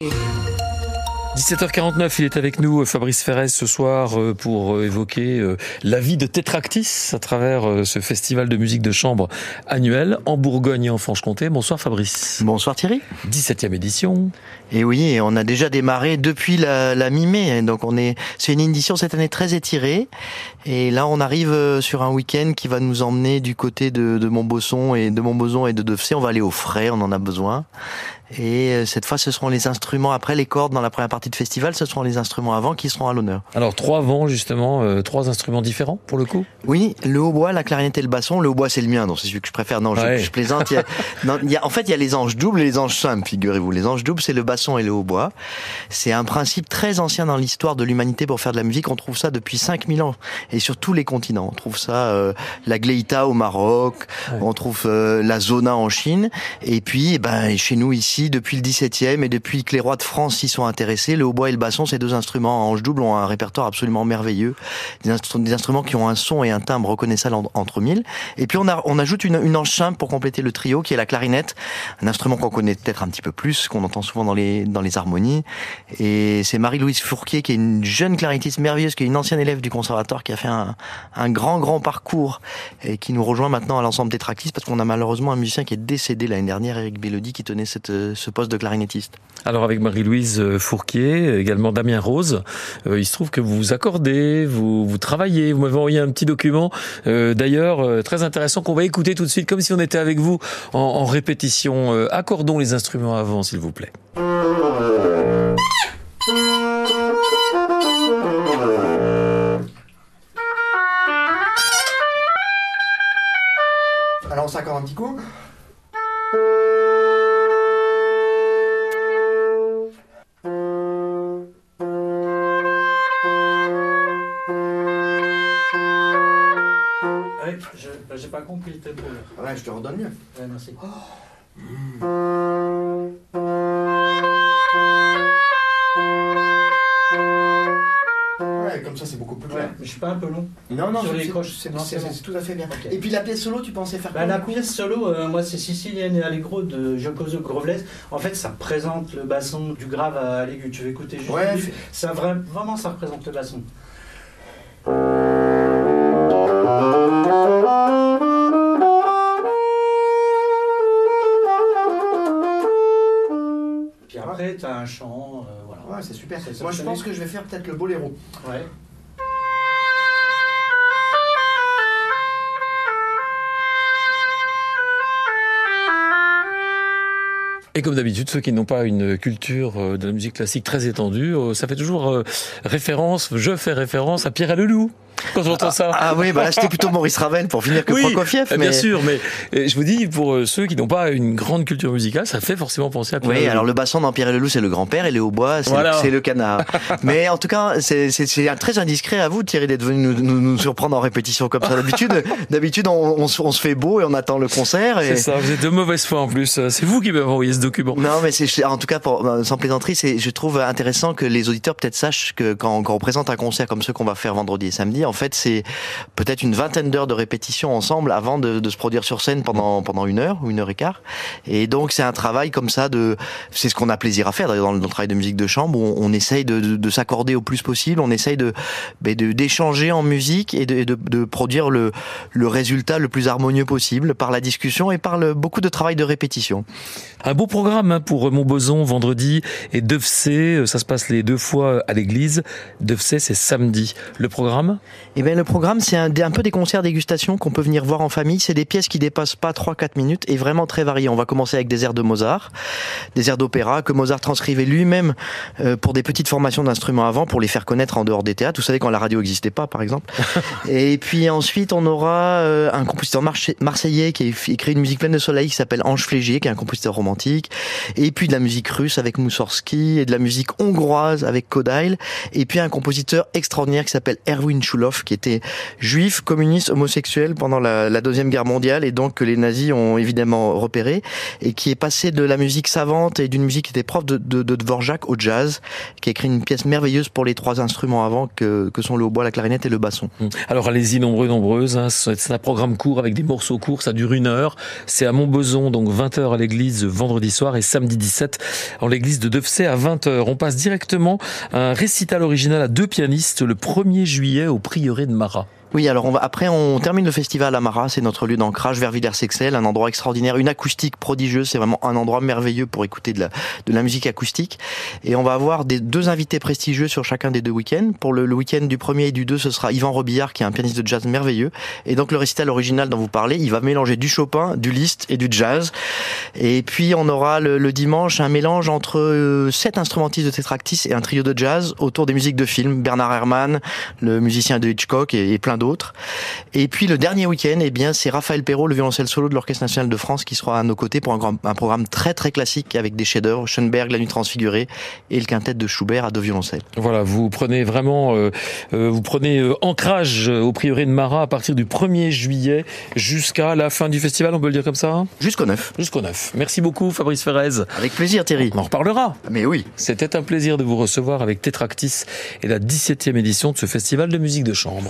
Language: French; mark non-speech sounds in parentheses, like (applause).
Yeah. 17h49, il est avec nous, Fabrice Ferrez, ce soir euh, pour euh, évoquer euh, la vie de Tétractis à travers ce festival de musique de chambre annuel en Bourgogne et en Franche-Comté. Bonsoir Fabrice. Bonsoir Thierry. 17e édition. Et oui, on a déjà démarré depuis la, la mi-mai, donc on est, c'est une édition cette année très étirée. Et là, on arrive sur un week-end qui va nous emmener du côté de, de Montbosson et de Montboson et de. On va aller au frais, on en a besoin. Et euh, cette fois, ce seront les instruments après les cordes dans la première partie de festival, ce seront les instruments avant qui seront à l'honneur. Alors trois vents justement, euh, trois instruments différents pour le coup? Oui, le hautbois, la clarinette et le basson. Le hautbois c'est le mien, donc c'est celui que je préfère. Non, je, je plaisante. Il y a, (laughs) non, il y a, en fait, il y a les anges doubles et les anges simples, figurez-vous. Les anges doubles, c'est le basson et le hautbois. C'est un principe très ancien dans l'histoire de l'humanité pour faire de la musique. On trouve ça depuis 5000 ans et sur tous les continents. On trouve ça euh, la gleita au Maroc, ouais. on trouve euh, la zona en Chine, et puis eh ben chez nous ici depuis le 17e et depuis que les rois de France s'y sont intéressés, le hautbois et le basson, ces deux instruments en ange double ont un répertoire absolument merveilleux, des, instru des instruments qui ont un son et un timbre reconnaissables entre mille. Et puis on, ajoute une, une ange simple pour compléter le trio qui est la clarinette, un instrument qu'on connaît peut-être un petit peu plus, qu'on entend souvent dans les, harmonies. Et c'est Marie-Louise Fourquier qui est une jeune clarinettiste merveilleuse, qui est une ancienne élève du conservatoire, qui a fait un, grand grand parcours et qui nous rejoint maintenant à l'ensemble des tractistes parce qu'on a malheureusement un musicien qui est décédé l'année dernière, Eric Bellody, qui tenait ce poste de clarinettiste. Alors avec Marie-Louise Fourquier, également Damien Rose, euh, il se trouve que vous vous accordez, vous, travaillez, vous m'avez envoyé un petit document euh, d'ailleurs euh, très intéressant qu'on va écouter tout de suite comme si on était avec vous en, répétition. Accordons les instruments avant s'il vous plaît. Alors on s'accorde un petit coup. J'ai pas compris le tempo là. Ouais, je te redonne mieux. Ouais, merci. Oh. Mmh. Ouais, comme ça c'est beaucoup plus clair. Ouais, mais je suis pas un peu long. Non, non, sur les croches, c'est bon. tout à fait bien. Okay. Et puis la pièce solo, tu pensais faire bah, La pièce solo, euh, moi c'est Sicilienne et Allegro de Giocoso Grovelès. En fait, ça représente le basson du grave à l'aigu. Tu veux écouter juste ouais, ça, Vraiment, ça représente le basson. Un chant. Euh, voilà. Ouais, c'est super. Moi, je pense que je vais faire peut-être le boléro. Ouais. Et comme d'habitude, ceux qui n'ont pas une culture de la musique classique très étendue, ça fait toujours référence, je fais référence à Pierre Leloup quand j'entends ah, ça. Ah oui, bah là c'était plutôt Maurice Ravel pour finir que oui, Prokofiev. Mais... Bien sûr, mais je vous dis, pour ceux qui n'ont pas une grande culture musicale, ça fait forcément penser à Pierre Oui, alors le basson dans Pierre Leloup, c'est le grand-père et le hautbois, c'est voilà. le, le, canard. (laughs) mais en tout cas, c'est très indiscret à vous, Thierry, d'être venu nous, nous, nous, surprendre en répétition comme ça. D'habitude, (laughs) d'habitude, on, on, on, se fait beau et on attend le concert. Et... C'est ça, vous êtes de mauvaise foi en plus. C'est vous qui m'avez envoyé ce document. Non, mais c'est en tout cas, pour, sans plaisanterie, je trouve intéressant que les auditeurs peut-être sachent que quand, quand on présente un concert comme ceux qu'on va faire vendredi et samedi, en fait, c'est peut-être une vingtaine d'heures de répétition ensemble avant de, se produire sur scène pendant pendant une heure ou une heure et quart. Et donc c'est un travail comme ça de, c'est ce qu'on a plaisir à faire dans, le travail de musique de chambre où on, essaye de, de, de s'accorder au plus possible, on essaye de d'échanger en musique et de, de, produire le le résultat le plus harmonieux possible par la discussion et par beaucoup de travail de répétition. Un beau programme pour Montboson vendredi et Devcé, ça se passe les deux fois à l'église. Devcé c'est samedi. Le programme? Eh bien le programme c'est un, un, peu des concerts dégustation qu'on peut venir voir en famille. C'est des pièces qui dépassent pas 3-4 minutes et vraiment très variées. On va commencer avec des airs de Mozart, des airs d'opéra que Mozart transcrivait lui-même euh, pour des petites formations d'instruments avant pour les faire connaître en dehors des théâtres. Vous savez quand la radio n'existait pas par exemple. (laughs) et puis ensuite on aura euh, un compositeur marseillais qui a écrit une musique pleine de soleil qui s'appelle Ange Flégier qui est un compositeur romantique. Et puis de la musique russe avec Moussorski et de la musique hongroise avec Kodail. Et puis un compositeur extraordinaire qui s'appelle Erwin Chulov Qui était juif, communiste, homosexuel pendant la, deuxième guerre mondiale et donc que les nazis ont évidemment repéré et qui est passé de la musique savante et d'une musique qui était prof de, de, Dvorak au jazz, qui a écrit une pièce merveilleuse pour les trois instruments avant que, que sont le hautbois, la clarinette et le basson. Hum. Alors allez-y nombreux, nombreuses. Hein. C'est un programme court avec des morceaux courts, ça dure une heure. C'est à Montbeson, donc 20h à l'église vendredi soir et samedi 17 en l'église de Devcey à 20h. On passe directement à un récital original à deux pianistes le 1er juillet au prieuré de Marat. Oui, alors on va, après on termine le festival à Marat, c'est notre lieu d'ancrage vers Villers-Sexel, un endroit extraordinaire, une acoustique prodigieuse, c'est vraiment un endroit merveilleux pour écouter de la, de la musique acoustique. Et on va avoir des deux invités prestigieux sur chacun des deux week-ends. Pour le, le week-end du premier et du deux, ce sera Yvan Robillard qui est un pianiste de jazz merveilleux. Et donc le récital original dont vous parlez, il va mélanger du Chopin, du Liszt et du jazz. Et puis on aura le, le dimanche un mélange entre euh, sept instrumentistes de Tetractis et un trio de jazz autour des musiques de films, Bernard Herrmann, le musicien de Hitchcock et, et plein d'autres. Et puis le dernier week-end, eh bien, c'est Raphaël Perrault, le violoncelle solo de l'Orchestre national de France, qui sera à nos côtés pour un, grand, un programme très très classique avec des chefs-d'œuvre, Schoenberg, La Nuit transfigurée et le quintet de Schubert à deux violoncelles. Voilà, vous prenez vraiment, euh, euh, vous prenez euh, ancrage au prieuré de Marat à partir du 1er juillet jusqu'à la fin du festival, on peut le dire comme ça Jusqu'au 9. Jusqu'au 9. Merci beaucoup Fabrice Ferrez. Avec plaisir Thierry. On en reparlera. Mais oui. C'était un plaisir de vous recevoir avec Tétractis et la 17e édition de ce festival de musique de chambre.